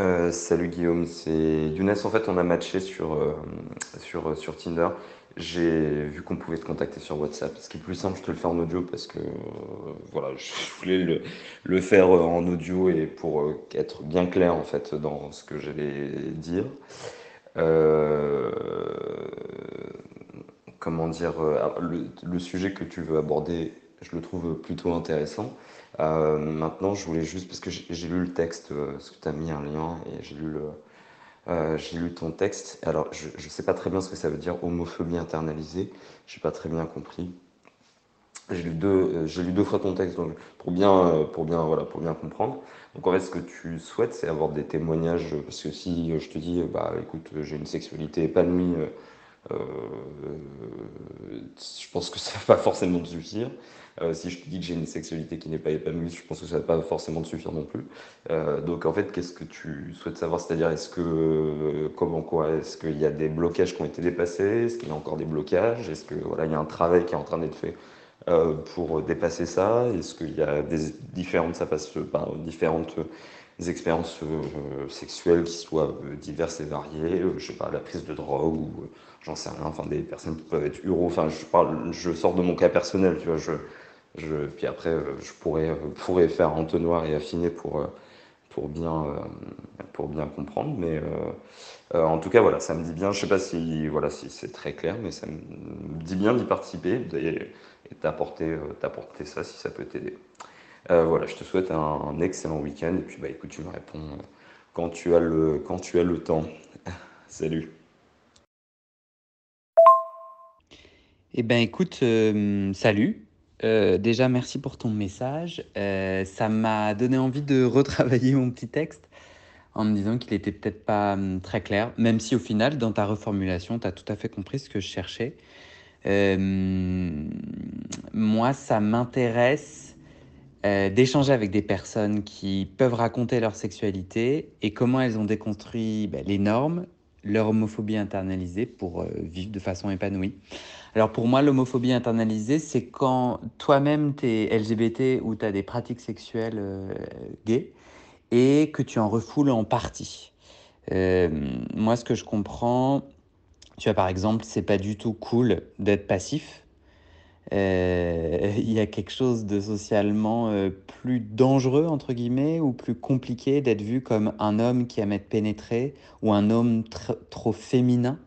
Euh, salut Guillaume, c'est Younes. En fait, on a matché sur, euh, sur, euh, sur Tinder. J'ai vu qu'on pouvait te contacter sur WhatsApp. Ce qui est plus simple, je te le fais en audio parce que voilà, je voulais le, faire en audio et pour être bien clair en fait dans ce que j'allais dire. Comment dire, le sujet que tu veux aborder, je le trouve plutôt intéressant. Euh, maintenant, je voulais juste, parce que j'ai lu le texte, euh, parce que tu as mis un lien, et j'ai lu, le, euh, lu ton texte. Alors, je ne sais pas très bien ce que ça veut dire, homophobie internalisée. Je n'ai pas très bien compris. J'ai lu deux, lu deux fois ton texte, pour bien, pour bien, voilà, pour bien comprendre. Donc en fait, ce que tu souhaites, c'est avoir des témoignages, parce que si je te dis, bah écoute, j'ai une sexualité épanouie, je pense que ça va pas forcément te suffire. Euh, si je te dis que j'ai une sexualité qui n'est pas épanouie, je pense que ça va pas forcément te suffire non plus. Euh, donc en fait, qu'est-ce que tu souhaites savoir? C'est-à-dire, est-ce que, euh, comment quoi? Est-ce qu'il y a des blocages qui ont été dépassés? Est-ce qu'il y a encore des blocages? Est-ce que voilà, il y a un travail qui est en train d'être fait? euh, pour dépasser ça? Est-ce qu'il y a des différentes, ça passe par différentes expériences euh, sexuelles qui soient euh, diverses et variées, euh, je sais pas, la prise de drogue ou euh, j'en sais rien, enfin des personnes qui peuvent être uro, enfin je parle, je sors de mon cas personnel, tu vois, je, je, puis après euh, je pourrais, euh, pourrais faire entonnoir et affiner pour, euh, pour bien, pour bien comprendre, mais en tout cas voilà, ça me dit bien, je sais pas si, voilà, si c'est très clair, mais ça me dit bien d'y participer et, t'apporter ça si ça peut t'aider. Voilà, je te souhaite un, excellent week-end et puis bah écoute, tu me réponds quand tu as le, quand tu as le temps. Salut. Eh ben écoute, euh, salut. Euh, déjà, merci pour ton message. Euh, ça m'a donné envie de retravailler mon petit texte en me disant qu'il était peut-être pas hum, très clair, même si au final, dans ta reformulation, tu as tout à fait compris ce que je cherchais. Moi, ça m'intéresse d'échanger avec des personnes qui peuvent raconter leur sexualité et comment elles ont déconstruit ben, les normes, leur homophobie internalisée pour euh, vivre de façon épanouie. Alors pour moi, l'homophobie internalisée, c'est quand toi-même tu es LGBT ou tu as des pratiques sexuelles euh, gays et que tu en refoules en partie. Euh, moi, ce que je comprends, tu vois, par exemple, c'est pas du tout cool d'être passif. Euh, il y a quelque chose de socialement euh, plus dangereux, entre guillemets, ou plus compliqué d'être vu comme un homme qui aime être pénétré ou un homme tr- trop féminin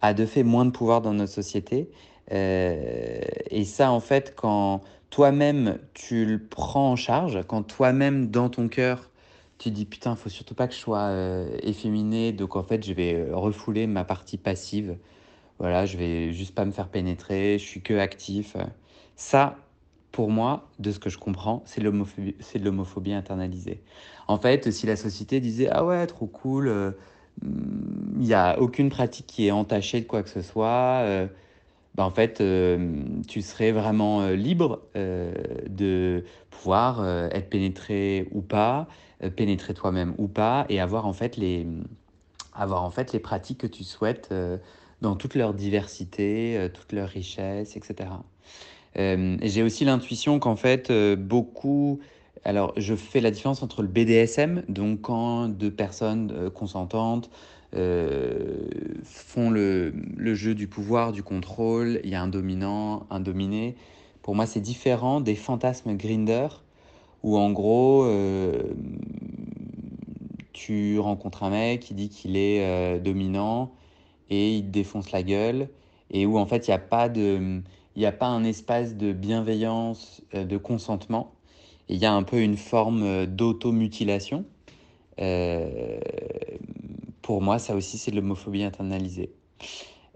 a de fait moins de pouvoir dans notre société. Euh, et ça, en fait, quand toi-même tu le prends en charge, quand toi-même dans ton cœur tu dis putain, faut surtout pas que je sois efféminé, donc en fait je vais refouler ma partie passive. Voilà, je vais juste pas me faire pénétrer, je suis que actif. Ça, pour moi, de ce que je comprends, c'est de l'homophobie internalisée. En fait, si la société disait ah ouais, trop cool, euh, il n'y a aucune pratique qui est entachée de quoi que ce soit, euh, bah, en fait, euh, tu serais vraiment euh, libre euh, de pouvoir euh, être pénétré ou pas, euh, pénétrer toi-même ou pas, et avoir en fait les, avoir en fait les pratiques que tu souhaites euh, dans toute leur diversité, euh, toute leur richesse, etc. Euh, J'ai aussi l'intuition qu'en fait, euh, beaucoup... Alors, je fais la différence entre le BDSM, donc quand deux personnes consentantes font le, le jeu du pouvoir, du contrôle, il y a un dominant, un dominé. Pour moi, c'est différent des fantasmes Grinder, où en gros, tu rencontres un mec qui dit qu'il est dominant et il te défonce la gueule, et où en fait, il n'y a pas a pas un espace de bienveillance, euh, de consentement, il y a un peu une forme euh, d'automutilation. Euh, pour moi, ça aussi, c'est de l'homophobie internalisée.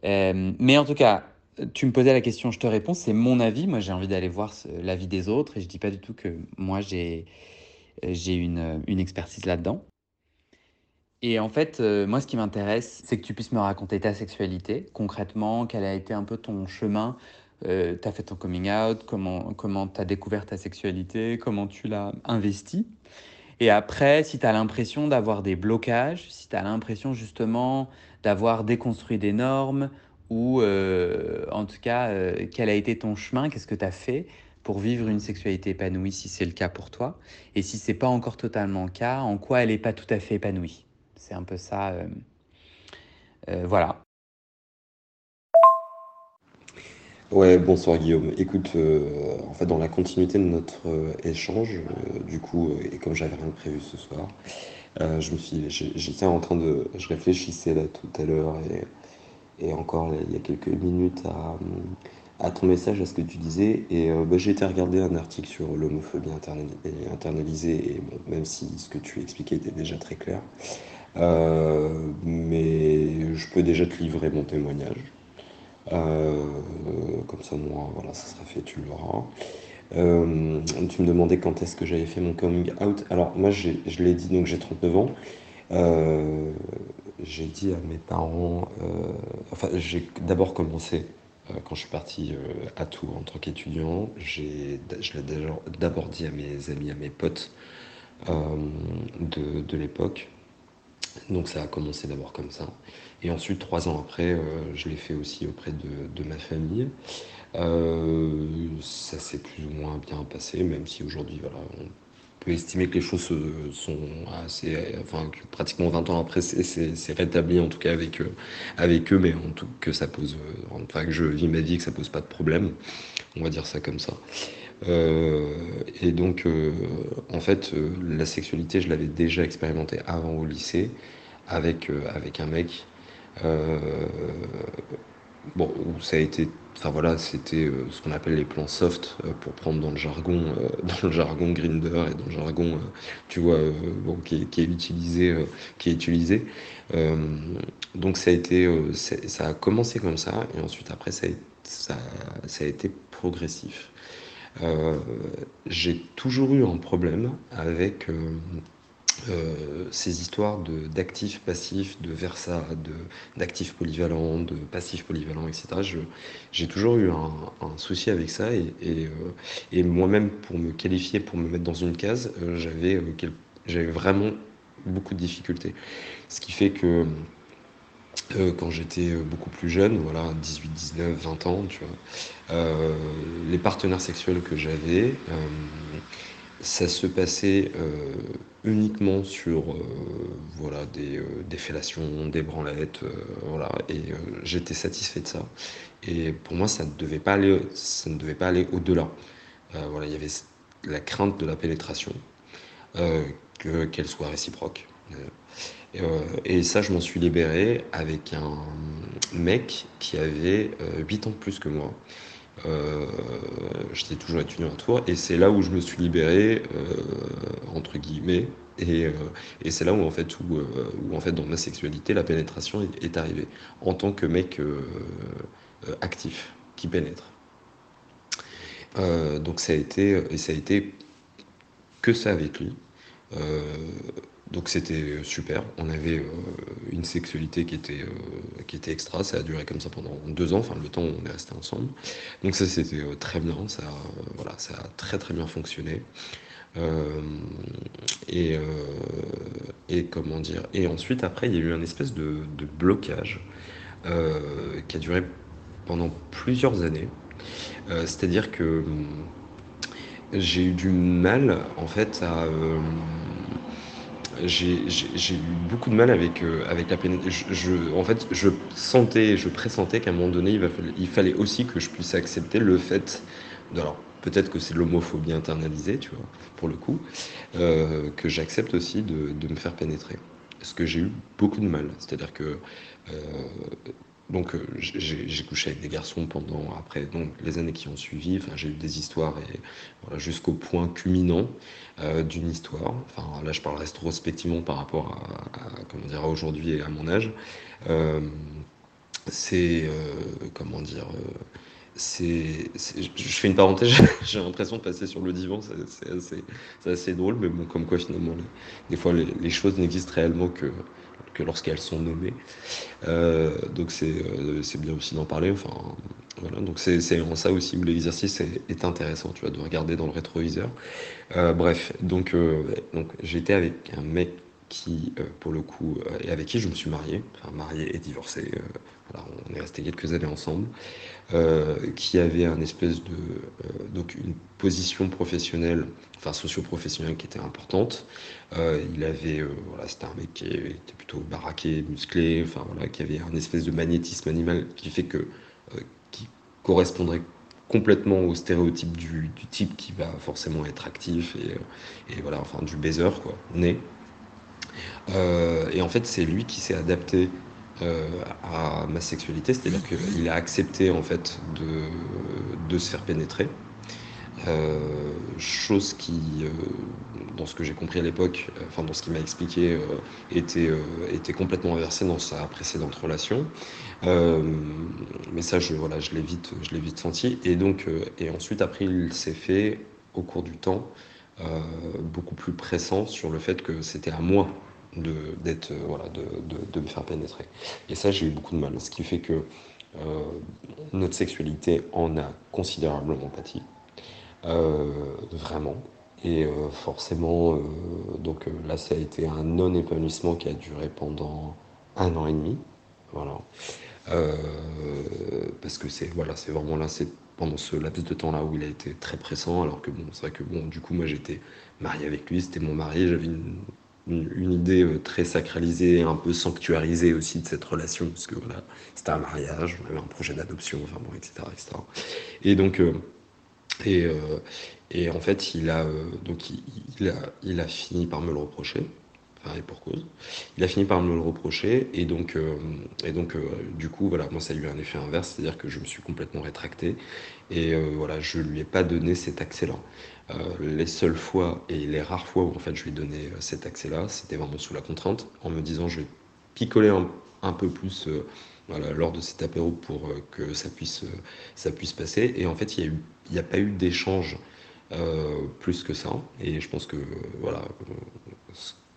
Euh, mais en tout cas, tu me posais la question, je te réponds, c'est mon avis. Moi, j'ai envie d'aller voir l'avis des autres et je dis pas du tout que moi, j'ai une, une expertise là-dedans. Et en fait, euh, moi, ce qui m'intéresse, c'est que tu puisses me raconter ta sexualité, concrètement, quel a été un peu ton chemin. Euh, tu as fait ton coming out, comment comment tu as découvert ta sexualité, comment tu l'as investi. Et après, si tu as l'impression d'avoir des blocages, si tu as l'impression justement d'avoir déconstruit des normes, ou euh, en tout cas, euh, quel a été ton chemin, qu'est-ce que tu as fait pour vivre une sexualité épanouie si c'est le cas pour toi, et si c'est pas encore totalement le cas, en quoi elle n'est pas tout à fait épanouie. C'est un peu ça. Euh, voilà. Ouais, bonsoir Guillaume. Écoute, en fait, dans la continuité de notre échange, du coup, et comme j'avais rien prévu ce soir, je me suis, j'étais en train de, je réfléchissais là tout à l'heure et encore il y a quelques minutes à, ton message, à ce que tu disais. Et euh, bah, j'ai été regarder un article sur l'homophobie internalisée, et bon, même si ce que tu expliquais était déjà très clair. Euh, mais je peux déjà te livrer mon témoignage. Euh, comme ça, moi, voilà, ça sera fait, tu l'auras. tu me demandais quand est-ce que j'avais fait mon coming out. Alors, moi, je l'ai dit, donc j'ai 39 ans. Euh, j'ai dit à mes parents, euh, enfin j'ai d'abord commencé euh, quand je suis parti à Tours en tant qu'étudiant, je l'ai d'abord dit à mes amis, à mes potes de l'époque. Donc ça a commencé d'abord comme ça. Et ensuite, trois ans après, je l'ai fait aussi auprès de, ma famille. ça s'est plus ou moins bien passé, même si aujourd'hui, voilà, on estimer que les choses sont assez. Enfin, que pratiquement 20 ans après, c'est rétabli, en tout cas avec, eux, avec eux, mais en tout que ça pose. Enfin, que je vis ma vie, que ça pose pas de problème. On va dire ça comme ça. Euh, et donc, euh, en fait, euh, la sexualité, je l'avais déjà expérimenté avant au lycée avec, avec un mec. bon, ça a été Enfin voilà, c'était ce qu'on appelle les plans soft pour prendre dans le jargon, dans le jargon Grinder et dans le jargon, tu vois, bon, qui, est, utilisé, qui est utilisé. donc ça a été, ça a commencé comme ça et ensuite après ça a été progressif. J'ai toujours eu un problème avec euh, ces histoires d'actifs passifs, de versa, d'actifs polyvalents, de passifs polyvalents, etc. J'ai toujours eu un, souci avec ça et, et, euh, et moi-même pour me qualifier, pour me mettre dans une case, euh, j'avais vraiment beaucoup de difficultés. Ce qui fait que quand j'étais beaucoup plus jeune, voilà, 18, 19, 20 ans, tu vois, les partenaires sexuels que j'avais, ça se passait euh, uniquement sur euh, voilà, des, euh, des, fellations, des branlettes, voilà, et j'étais satisfait de ça. Et pour moi, ça ne devait pas aller, ça ne devait pas aller au-delà. voilà, il y avait la crainte de la pénétration, que, qu'elle soit réciproque. Et ça, je m'en suis libéré avec un mec qui avait 8 ans de plus que moi. Euh, j'étais toujours étudiant à Tours et c'est là où je me suis libéré euh, entre guillemets. Et, euh, c'est là où en fait où, en fait dans ma sexualité la pénétration est, est arrivée. En tant que mec actif qui pénètre. Donc ça a été et ça a été que ça avec lui donc c'était super. On avait euh, une sexualité qui était, euh, qui était extra. Ça a duré comme ça pendant deux ans, enfin le temps où on est resté ensemble. Donc ça c'était euh, très bien. Ça, voilà, ça a très très bien fonctionné. et, et comment dire? Et ensuite après il y a eu un espèce de, de blocage qui a duré pendant plusieurs années. C'est-à-dire que j'ai eu du mal en fait à j'ai eu beaucoup de mal avec, euh, avec la pénétration. En fait, je sentais, je pressentais qu'à un moment donné, il, fallait aussi que je puisse accepter le fait. Alors, peut-être que c'est l'homophobie internalisée, tu vois, pour le coup, euh, que j'accepte aussi de, de, me faire pénétrer. Ce que j'ai eu beaucoup de mal. C'est-à-dire que euh, donc euh, j'ai couché avec des garçons pendant après donc les années qui ont suivi. Enfin j'ai eu des histoires et jusqu'au point culminant euh, d'une histoire. Enfin là je parle rétrospectivement par rapport à, comment dire aujourd'hui et à mon âge. Euh, c'est, comment dire, c'est, je fais une parenthèse, j'ai l'impression de passer sur le divan, c'est assez, assez, drôle, mais bon, comme quoi finalement, des fois les, choses n'existent réellement que, que lorsqu'elles sont nommées. Euh, donc euh, c'est bien aussi d'en parler. Enfin, voilà, donc c'est en ça aussi où l'exercice est, intéressant, tu vois, de regarder dans le rétroviseur. Euh, bref, donc, donc j'étais avec un mec qui, pour le coup, et avec qui je me suis marié, enfin marié et divorcé. voilà, on est resté quelques années ensemble. Euh, qui avait un espèce de euh, donc une position professionnelle, enfin socio-professionnelle qui était importante. Euh, il avait voilà, c'était un mec qui était plutôt baraqué, musclé, enfin voilà, qui avait un espèce de magnétisme animal qui fait que qui correspondrait complètement au stéréotype du, du, type qui va forcément être actif et, et voilà, enfin du baiser quoi, né. Et en fait, c'est lui qui s'est adapté euh, à ma sexualité, c'est-à-dire qu'il a accepté en fait de, se faire pénétrer. Euh, chose qui, euh, dans ce que j'ai compris à l'époque, enfin dans ce qu'il m'a expliqué, était, complètement inversé dans sa précédente relation. mais ça, je, l'ai vite, vite senti. Et donc, et ensuite, après, il s'est fait, au cours du temps, beaucoup plus pressant sur le fait que c'était à moi de, d'être, euh, voilà, de, me faire pénétrer. Et ça, j'ai eu beaucoup de mal. Ce qui fait que euh, notre sexualité en a considérablement pâti. Euh, vraiment. Et forcément, donc là, ça a été un non-épanouissement qui a duré pendant un an et demi. Voilà. parce que c'est voilà, vraiment là, c'est pendant ce laps de temps là où il a été très pressant, alors que bon, c'est vrai que bon, du coup, moi j'étais marié avec lui, c'était mon mari, j'avais une une, idée euh, très sacralisée, un peu sanctuarisée aussi de cette relation, parce que voilà, c'était un mariage, on avait un projet d'adoption, enfin bon, etc., etc. Et donc, euh, et, euh, et en fait, il a, donc il, a, il a fini par me le reprocher. Et pour cause. Il a fini par me le reprocher, et donc, et donc du coup, voilà, moi, ça a eu un effet inverse, c'est-à-dire que je me suis complètement rétracté, et voilà, je lui ai pas donné cet accès-là. Euh, les seules fois et les rares fois où en fait je lui ai donné euh, cet accès-là, c'était vraiment sous la contrainte, en me disant je vais picoler un, peu plus euh, lors de cet apéro pour que ça puisse, ça puisse passer. Et en fait, il n'y a, a, pas eu d'échange plus que ça. Et je pense que voilà,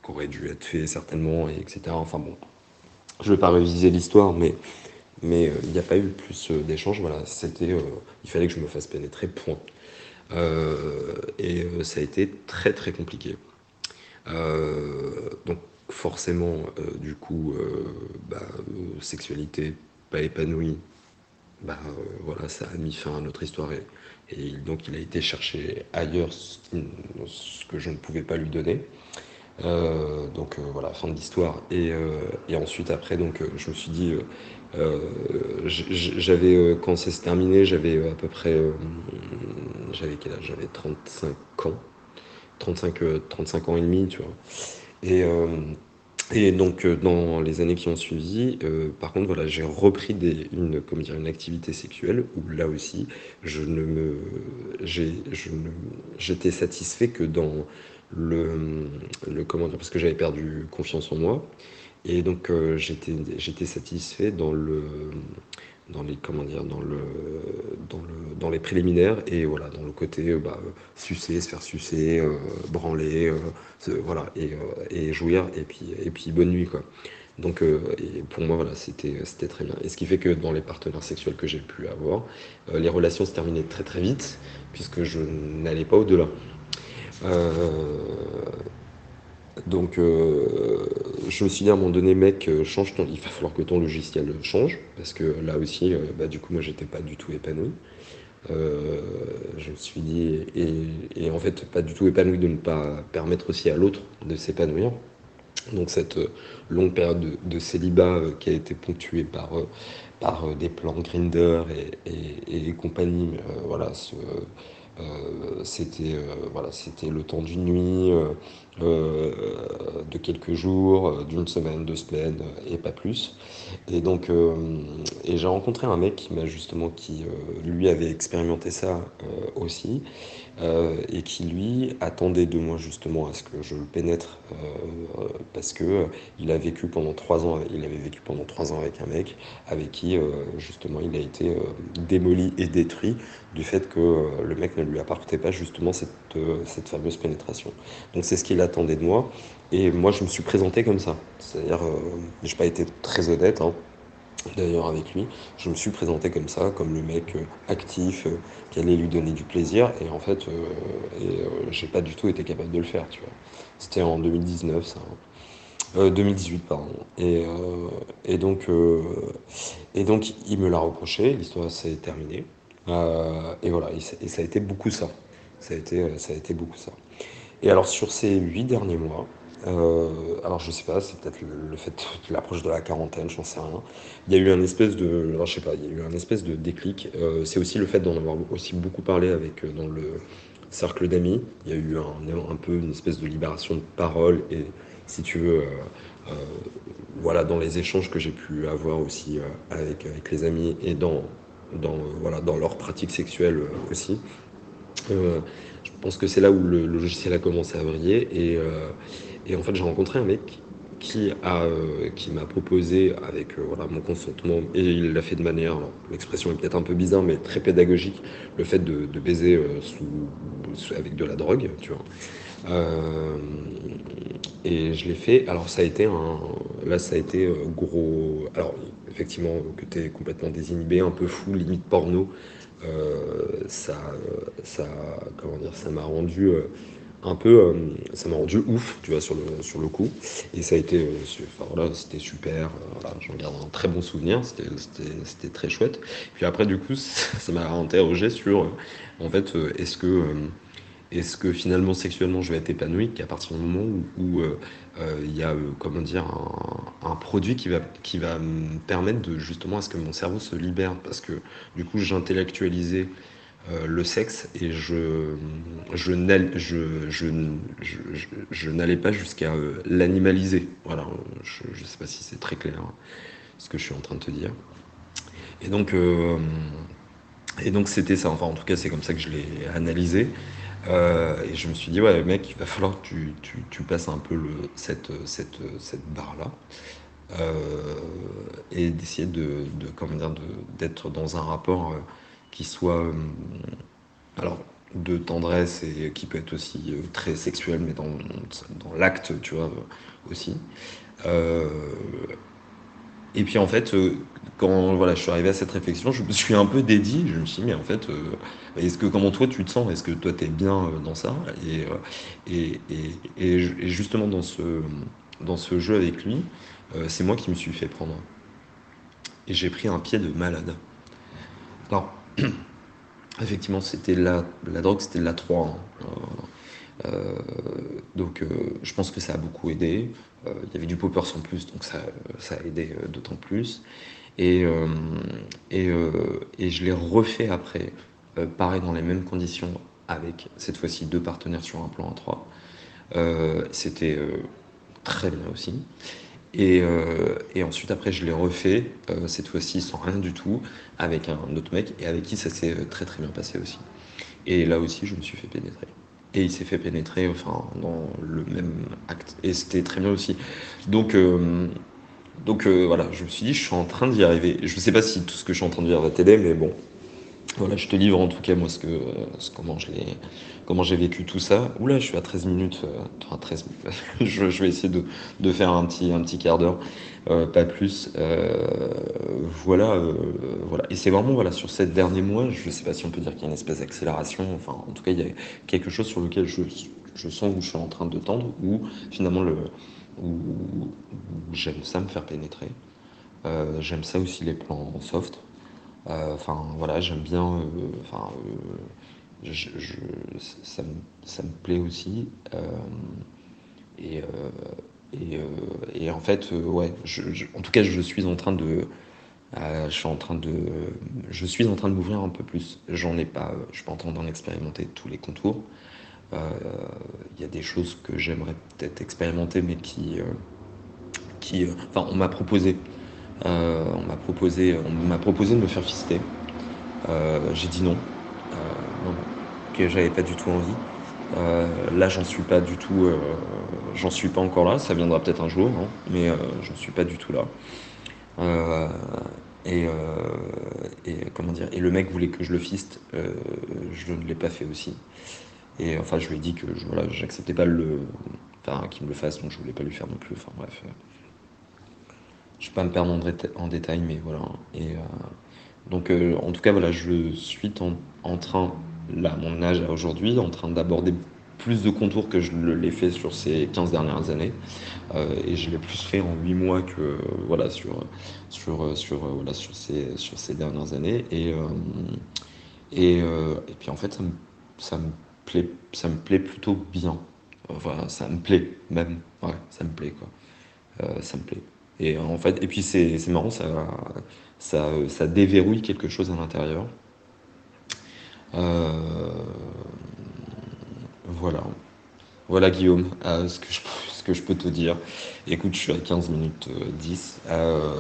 ce qu'aurait dû être fait certainement, et etc. Enfin bon, je ne vais pas réviser l'histoire, mais mais il n'y a pas eu plus d'échange. Voilà, c'était, il fallait que je me fasse pénétrer. Point. Euh, et euh, ça a été très très compliqué. Euh, donc forcément, du coup, bah, sexualité pas épanouie, bah, voilà, ça a mis fin à notre histoire et, et donc il a été chercher ailleurs ce, que je ne pouvais pas lui donner. Donc voilà, fin de l'histoire. Et, et, ensuite, après, donc, je me suis dit, euh, j'avais, euh, quand ça s'est terminé, j'avais euh, à peu près, j'avais quel âge? J'avais 35 ans, 35, 35 ans et demi, tu vois. Et, et donc, dans les années qui ont suivi, par contre, voilà, j'ai repris des, une, comment dire, une activité sexuelle où là aussi, je ne me, j'ai, je ne, j'étais satisfait que dans le, comment dire, parce que j'avais perdu confiance en moi. Et donc euh, j'étais j'étais satisfait dans le dans les comment dire dans le dans le dans les préliminaires. Et voilà dans le côté euh, bah, sucer se faire sucer euh, branler voilà et, et, jouir. Et puis et puis bonne nuit quoi. Donc et pour moi voilà c'était c'était très bien. Et ce qui fait que dans les partenaires sexuels que j'ai pu avoir les relations se terminaient très très vite puisque je n'allais pas au delà donc, euh, je me suis dit à un moment donné, mec, euh, change ton, il va falloir que ton logiciel change, parce que là aussi, euh, bah, du coup, moi, j'étais pas du tout épanoui. je me suis dit, et, en fait, pas du tout épanoui de ne pas permettre aussi à l'autre de s'épanouir. Donc, cette longue période de, célibat qui a été ponctuée par, par des plans Grinder et, compagnie, voilà, c'était voilà, c'était le temps d'une nuit de quelques jours, d'une semaine, deux semaines, et pas plus. Et donc, et j'ai rencontré un mec qui m'a justement, qui lui avait expérimenté ça aussi, et qui lui attendait de moi justement à ce que je le pénètre, parce que il a vécu pendant trois ans, il avait vécu pendant trois ans avec un mec avec qui justement il a été démoli et détruit du fait que euh, le mec ne lui apportait pas justement cette, euh, cette fameuse pénétration. Donc c'est ce qu'il attendait de moi. Et moi, je me suis présenté comme ça. C'est-à-dire, euh, je n'ai pas été très honnête, hein, d'ailleurs, avec lui. Je me suis présenté comme ça, comme le mec actif, qui allait lui donner du plaisir. Et en fait, et, j'ai pas du tout été capable de le faire. C'était en 2019, ça. 2018, pardon. Et, et, donc, et donc, il me l'a reproché, l'histoire s'est terminée. Euh, et voilà, et, ça a été beaucoup ça. Ça a été, euh, ça a été beaucoup ça. Et alors sur ces huit derniers mois, euh, alors je sais pas, c'est peut-être le, fait de l'approche de la quarantaine, j'en sais rien. Il y a eu un espèce de, sais pas, il y a eu un espèce de déclic. c'est aussi le fait d'en avoir aussi beaucoup parlé avec dans le cercle d'amis. Il y a eu un, un, peu une espèce de libération de parole et si tu veux, voilà, dans les échanges que j'ai pu avoir aussi avec, avec les amis et dans dans, voilà, dans leur pratique sexuelle euh, aussi. Euh, je pense que c'est là où le, logiciel a commencé à briller. Et, euh, et en fait, j'ai rencontré un mec qui a qui m'a proposé avec voilà mon consentement et il l'a fait de manière l'expression est peut-être un peu bizarre mais très pédagogique le fait de, de baiser sous, avec de la drogue tu vois et je l'ai fait alors ça a été un là ça a été gros alors effectivement que tu es complètement désinhibé, un peu fou, limite porno, euh, ça, ça, comment dire, ça m'a rendu euh, un peu, euh, ça m'a rendu ouf, tu vois, sur le, sur le coup. Et ça a été, enfin, voilà, c'était super, j'en garde un très bon souvenir, c'était très chouette. Puis après, du coup, ça m'a interrogé sur, en fait, est-ce que est-ce que finalement sexuellement je vais être épanoui qu'à partir du moment où, euh, euh, il y a euh, comment dire un, produit qui va qui va me permettre de justement à ce que mon cerveau se libère? Parce que du coup j'intellectualisais le sexe et je je je, je, je, n'allais pas jusqu'à l'animaliser. Voilà je ne sais pas si c'est très clair hein, ce que je suis en train de te dire. Et donc et donc c'était ça. Enfin en tout cas c'est comme ça que je l'ai analysé euh, et je me suis dit, ouais, mec, il va falloir que tu, tu, tu passes un peu le, cette, cette, cette barre-là. Euh, et d'essayer de, de, comment dire, d'être dans un rapport euh, qui soit, alors, de tendresse et qui peut être aussi très sexuel, mais dans, dans l'acte, tu vois, aussi. Et puis en fait, quand voilà, je suis arrivé à cette réflexion, je me suis un peu dédié. Je me suis dit, mais en fait, euh, est-ce que comment toi tu te sens? Est-ce que toi tu es bien euh, dans ça? Et, euh, et, et, et, justement, dans ce, dans ce jeu avec lui, c'est moi qui me suis fait prendre. Et j'ai pris un pied de malade. Alors, effectivement, c'était la, la drogue, c'était de la 3. Hein. Donc, je pense que ça a beaucoup aidé. Il y avait du popper sans plus, donc ça, a aidé d'autant plus. Et, euh, euh, je l'ai refait après, euh, pareil dans les mêmes conditions, avec cette fois-ci deux partenaires sur un plan à trois. C'était très bien aussi. Et, ensuite, après, je l'ai refait, cette fois-ci sans rien du tout, avec un autre mec, et avec qui ça s'est très très bien passé aussi. Et là aussi, je me suis fait pénétrer. Et il s'est fait pénétrer, enfin, dans le même acte. Et c'était très bien aussi. Donc, donc euh, voilà, je me suis dit, je suis en train d'y arriver. Je ne sais pas si tout ce que je suis en train de dire va t'aider, mais bon, voilà, je te livre en tout cas moi ce que, ce, comment comment j'ai vécu tout ça. Oula, je suis à 13 minutes, euh, enfin 13 je, je, vais essayer de, de, faire un petit, un petit quart d'heure, euh, pas plus. voilà, voilà. Et c'est vraiment voilà sur ces derniers mois, je ne sais pas si on peut dire qu'il y a une espèce d'accélération. Enfin, en tout cas, il y a quelque chose sur lequel je, je sens où je suis en train de tendre, où finalement le j'aime ça me faire pénétrer. Euh, j'aime ça aussi les plans soft. Euh, enfin voilà, j'aime bien. Euh, enfin, je, ça, me, ça, me, plaît aussi. Et, et, et, en fait, ouais, en tout cas, je suis en train de. je suis en train de, je suis en train de m'ouvrir un peu plus. J'en ai pas, je suis pas en train d'en expérimenter tous les contours, Il y a des choses que j'aimerais peut-être expérimenter, mais qui, qui enfin, on m'a proposé, on m'a proposé, on m'a proposé de me faire fister. J'ai dit non, non, que j'avais pas du tout envie. Euh, là, j'en suis pas du tout, euh, j'en suis pas encore là. Ça viendra peut-être un jour, hein, mais euh, j'en suis pas du tout là. Et, et, comment dire Et le mec voulait que je le fiste. je ne l'ai pas fait aussi. Et enfin, je lui ai dit que je, voilà, j'acceptais pas le, enfin, qu'il me le fasse, donc je voulais pas lui faire non plus. Enfin bref, je vais pas me perdre en, détail, mais voilà. Et donc, en tout cas, voilà, je suis en, train là, mon âge aujourd'hui, en train d'aborder plus de contours que je l'ai fait sur ces 15 dernières années. Euh, et je l'ai plus fait en 8 mois que voilà, sur, sur, sur, voilà, sur, ces, sur ces dernières années. Et, euh, et, euh, et, puis en fait, ça me, ça, me plaît, ça me plaît plutôt bien. Enfin, ça me plaît même. Ouais, ça me plaît quoi. ça me plaît. Et en fait, et puis c'est marrant, ça, ça, déverrouille quelque chose à l'intérieur. Euh, voilà. Voilà Guillaume, euh, ce, que je, ce que je peux te dire. Écoute, je suis à 15 minutes 10. Euh,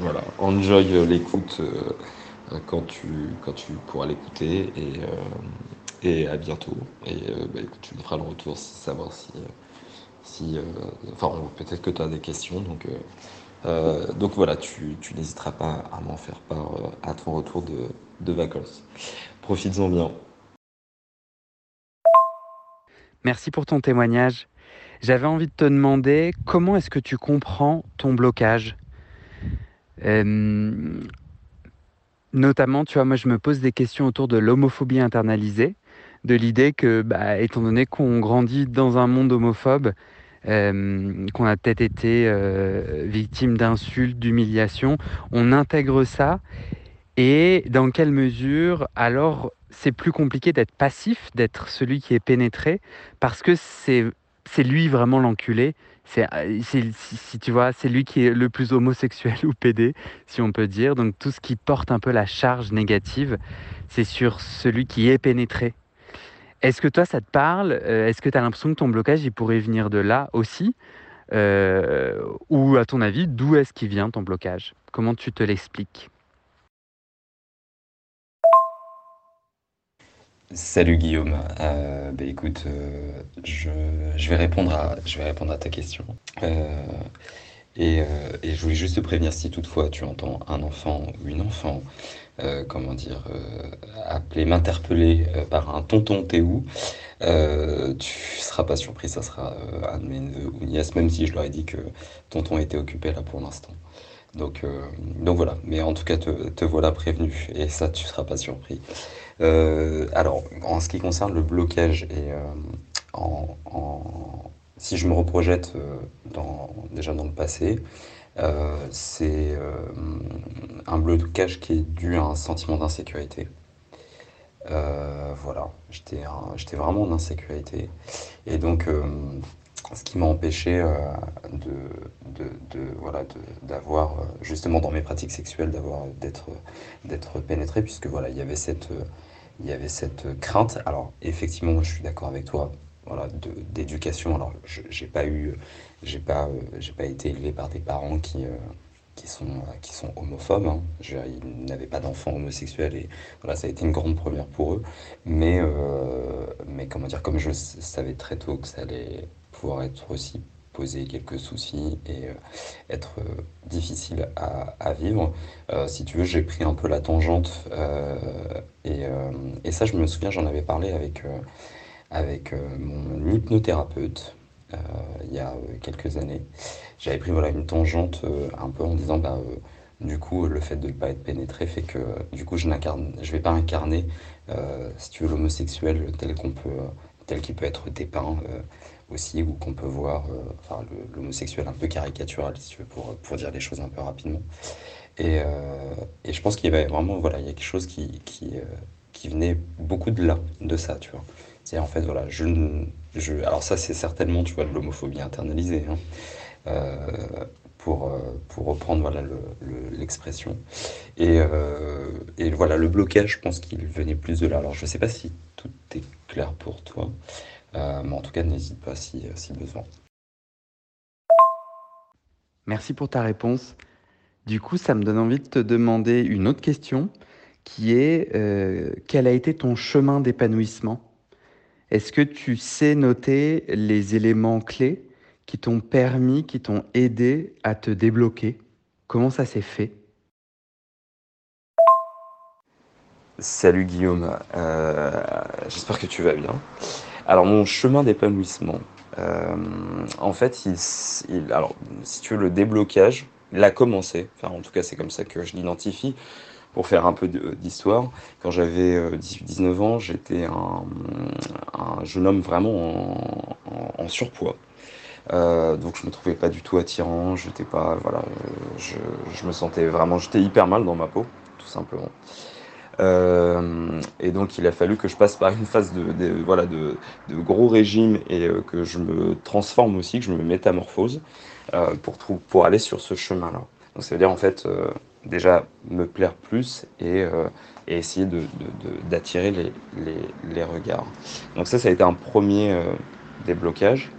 voilà, enjoy l'écoute quand, tu, quand tu pourras l'écouter et, et à bientôt. Et bah, écoute, tu me feras le retour, savoir si... si enfin, peut-être que tu as des questions. Donc, donc voilà, tu, tu n'hésiteras pas à m'en faire part à ton retour de, de vacances. Profites-en bien. Merci pour ton témoignage. J'avais envie de te demander comment est-ce que tu comprends ton blocage? Euh, Notamment, tu vois, moi je me pose des questions autour de l'homophobie internalisée, de l'idée que, bah, étant donné qu'on grandit dans un monde homophobe, euh, qu'on a peut-être été euh, victime d'insultes, d'humiliations, on intègre ça et dans quelle mesure, alors, c'est plus compliqué d'être passif, d'être celui qui est pénétré, parce que c'est c'est lui vraiment l'enculé. C'est, si tu vois, c'est lui qui est le plus homosexuel ou pédé, si on peut dire. Donc tout ce qui porte un peu la charge négative, c'est sur celui qui est pénétré. Est-ce que toi, ça te parle euh, Est-ce que tu as l'impression que ton blocage, il pourrait venir de là aussi euh, Ou à ton avis, d'où est-ce qu'il vient ton blocage? Comment tu te l'expliques? Salut Guillaume. Euh, bah, écoute, je, vais répondre à, ta question. Et, et, je voulais juste te prévenir si toutefois tu entends un enfant ou une enfant, comment dire, appeler, m'interpeller par un tonton t'es où, tu seras pas surpris, ça sera un de mes neveux ou nièces, même si je leur ai dit que tonton était occupé là pour l'instant. Donc, donc voilà, mais en tout cas te, voilà prévenu et ça tu seras pas surpris. Euh, alors, en ce qui concerne le blocage et euh, si je me reprojette euh, dans, déjà dans le passé, c'est un blocage qui est dû à un sentiment d'insécurité. voilà, j'étais vraiment en insécurité. Et donc, ce qui m'a empêché de, d'avoir, justement dans mes pratiques sexuelles, d'être, pénétré, puisque voilà, il y avait cette crainte. Alors, effectivement, je suis d'accord avec toi, voilà, d'éducation. Alors, j'ai pas eu, j'ai pas, euh, j'ai pas été élevé par des parents qui, euh, qui sont, qui sont homophobes. Hein. ils n'avaient pas d'enfants homosexuels et voilà, ça a été une grande première pour eux. Mais, euh, mais comment dire, comme je savais très tôt que ça allait pouvoir être aussi poser quelques soucis et euh, être euh, difficile à, à vivre. Euh, si tu veux, j'ai pris un peu la tangente et, et, ça, je me souviens, j'en avais parlé avec, avec mon hypnothérapeute il y a quelques années. J'avais pris voilà, une tangente un peu en disant, bah, du coup, le fait de ne pas être pénétré fait que du coup, je ne vais pas incarner, si tu veux, l'homosexuel tel qu'on peut, tel qu'il peut être dépeint aussi, ou qu'on peut voir euh, enfin, l'homosexuel un peu caricatural, si tu veux, pour, pour dire les choses un peu rapidement. Et, euh, et je pense qu'il y avait vraiment, voilà, il y a quelque chose qui, euh, qui venait beaucoup de là, de ça, tu vois. C'est en fait, voilà, je, je alors ça, c'est certainement, tu vois, de l'homophobie internalisée, hein. pour, pour reprendre voilà l'expression. Le, et, et voilà, le blocage, je pense qu'il venait plus de là. Alors, je sais pas si tout est clair pour toi. mais en tout cas, n'hésite pas si, si besoin. Merci pour ta réponse. Du coup, ça me donne envie de te demander une autre question qui est quel a été ton chemin d'épanouissement? Est-ce que tu sais noter les éléments clés qui t'ont permis, qui t'ont aidé à te débloquer? Comment ça s'est fait? Salut Guillaume, euh, j'espère que tu vas bien. Alors mon chemin d'épanouissement, euh, en fait, il, alors si tu veux le déblocage, il a commencé. En tout cas, c'est comme ça que je l'identifie. Pour faire un peu d'histoire, quand j'avais 18-19 euh, ans, j'étais un, jeune homme vraiment en surpoids. Euh, donc je me trouvais pas du tout attirant, j'étais pas, voilà, je, me sentais vraiment, j'étais hyper mal dans ma peau, tout simplement. Euh, et donc il a fallu que je passe par une phase de, voilà, de, gros régime et euh, que je me transforme aussi, que je me métamorphose euh, pour, pour aller sur ce chemin-là. Donc ça veut dire en fait euh, déjà me plaire plus et, et essayer d'attirer les, les, les, regards. Donc ça, ça a été un premier déblocage.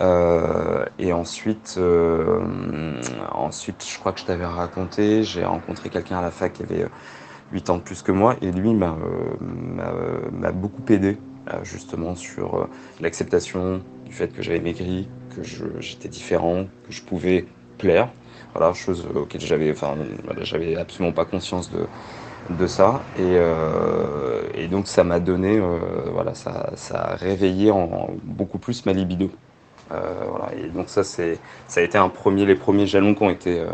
Euh, et ensuite, euh, ensuite, je crois que je t'avais raconté, j'ai rencontré quelqu'un à la fac qui avait 8 ans de plus que moi, et lui m'a beaucoup aidé justement sur l'acceptation du fait que j'avais maigri, que j'étais différent, que je pouvais plaire. Voilà, chose auquel j'avais, enfin, j'avais absolument pas conscience de, de ça. Et, euh, et donc ça m'a donné, euh, voilà, ça, ça a réveillé en, beaucoup plus ma libido. Euh, voilà, et donc ça, c'est, ça a été un premier, les premiers jalons qui ont été, euh,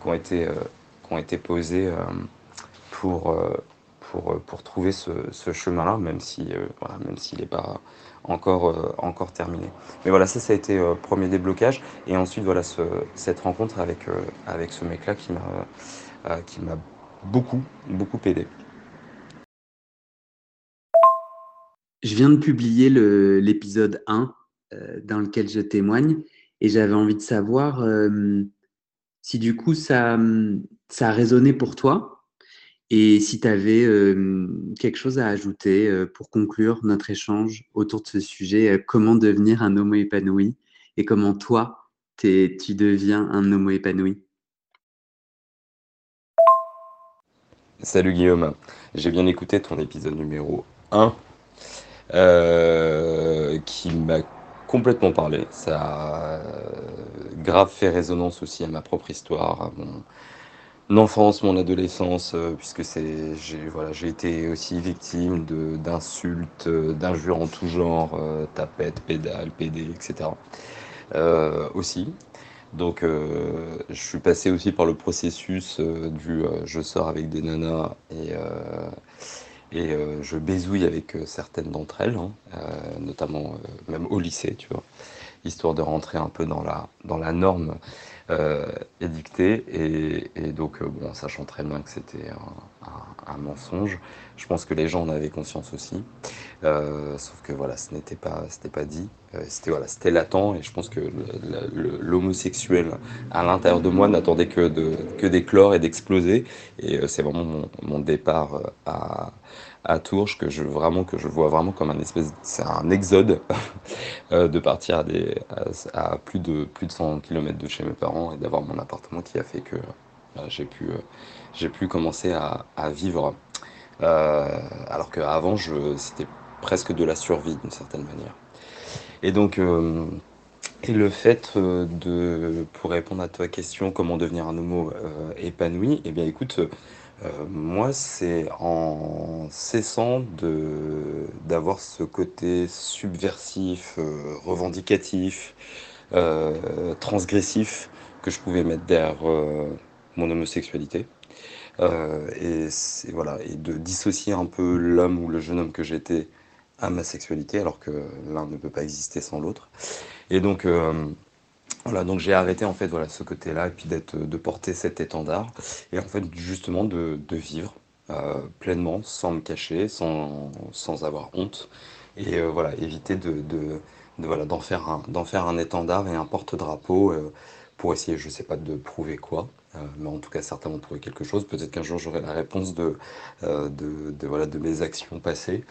qui ont été, euh, qui ont été posés pour, pour, pour trouver ce, ce chemin-là, même si, voilà, même s'il n'est pas encore, encore terminé. Mais voilà, ça, ça a été premier déblocage. Et ensuite, voilà, ce, cette rencontre avec, avec ce mec-là qui m'a, qui m'a beaucoup, beaucoup aidé. Je viens de publier l'épisode 1 euh, dans lequel je témoigne. Et j'avais envie de savoir euh, si du coup ça, ça a résonné pour toi et si tu avais euh, quelque chose à ajouter pour conclure notre échange autour de ce sujet, comment devenir un homo épanoui et comment toi, tu deviens un homo épanoui? Salut Guillaume, j'ai bien écouté ton épisode numéro 1 euh, qui m'a complètement parlé. Ça a grave fait résonance aussi à ma propre histoire, enfance, mon adolescence, euh, puisque c'est, j'ai, voilà, j'ai été aussi victime de, d'insultes, d'injures en tout genre, euh, tapette, pédale, etc. Euh, aussi. Donc, euh, je suis passé aussi par le processus euh, du euh, je sors avec des nanas et, euh, et euh, je baisouille avec euh, certaines d'entre elles, hein, euh, notamment même au lycée, tu vois, histoire de rentrer un peu dans la, dans la norme édictée. Et, donc, bon, sachant très bien que c'était un, mensonge, je pense que les gens en avaient conscience aussi. sauf que voilà, ce n'était pas, pas dit. c'était voilà, latent et je pense que l'homosexuel à l'intérieur de moi n'attendait que, de, que d'éclore et d'exploser. Et c'est vraiment mon, mon départ à à Tours que je vraiment que je vois vraiment comme un espèce c'est un exode euh, de partir à plus de plus de 100 km de chez mes parents et d'avoir mon appartement qui a fait que euh, j'ai pu euh, j'ai pu commencer à, vivre. Alors qu'avant je c'était presque de la survie d'une certaine manière. Et donc et le fait de pour répondre à ta question comment devenir un homo épanoui eh bien écoute euh, moi, c'est en cessant d'avoir ce côté subversif, euh, revendicatif, euh, transgressif que je pouvais mettre derrière mon homosexualité. et voilà, et de dissocier un peu l'homme ou le jeune homme que j'étais à ma sexualité, alors que l'un ne peut pas exister sans l'autre. Et donc, voilà, donc j'ai arrêté en fait voilà ce côté-là et puis d'être de porter cet étendard et en fait justement de, de vivre euh, pleinement sans me cacher, sans, sans avoir honte et euh, voilà éviter de, de, de voilà d'en faire un d'en faire un étendard et un porte-drapeau euh, pour essayer je sais pas de prouver quoi mais en tout cas, certains vont trouver quelque chose. Peut-être qu'un jour, j'aurai la réponse de, de, voilà, de mes actions passées.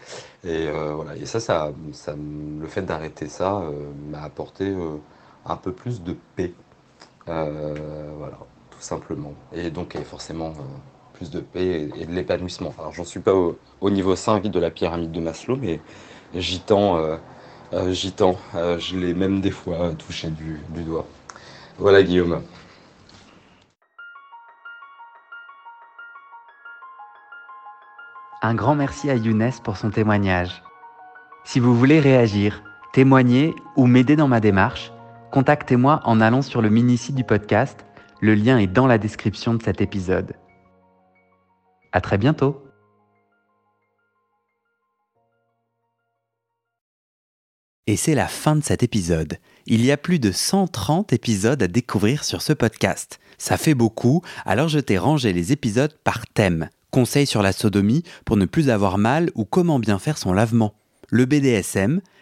Et, voilà. et ça, ça, ça, le fait d'arrêter ça m'a apporté un peu plus de paix. voilà, tout simplement. Et donc, forcément, plus de paix et, de l'épanouissement. Alors, j'en suis pas au, niveau 5 de la pyramide de Maslow, mais j'y tends. j'y tends. je l'ai même des fois touché du, du doigt. Voilà, Guillaume. Un grand merci à Younes pour son témoignage. Si vous voulez réagir, témoigner ou m'aider dans ma démarche, contactez-moi en allant sur le mini-site du podcast. Le lien est dans la description de cet épisode. À très bientôt! Et c'est la fin de cet épisode. Il y a plus de 130 épisodes à découvrir sur ce podcast. Ça fait beaucoup, alors je t'ai rangé les épisodes par thème conseils sur la sodomie pour ne plus avoir mal ou comment bien faire son lavement. Le BDSM,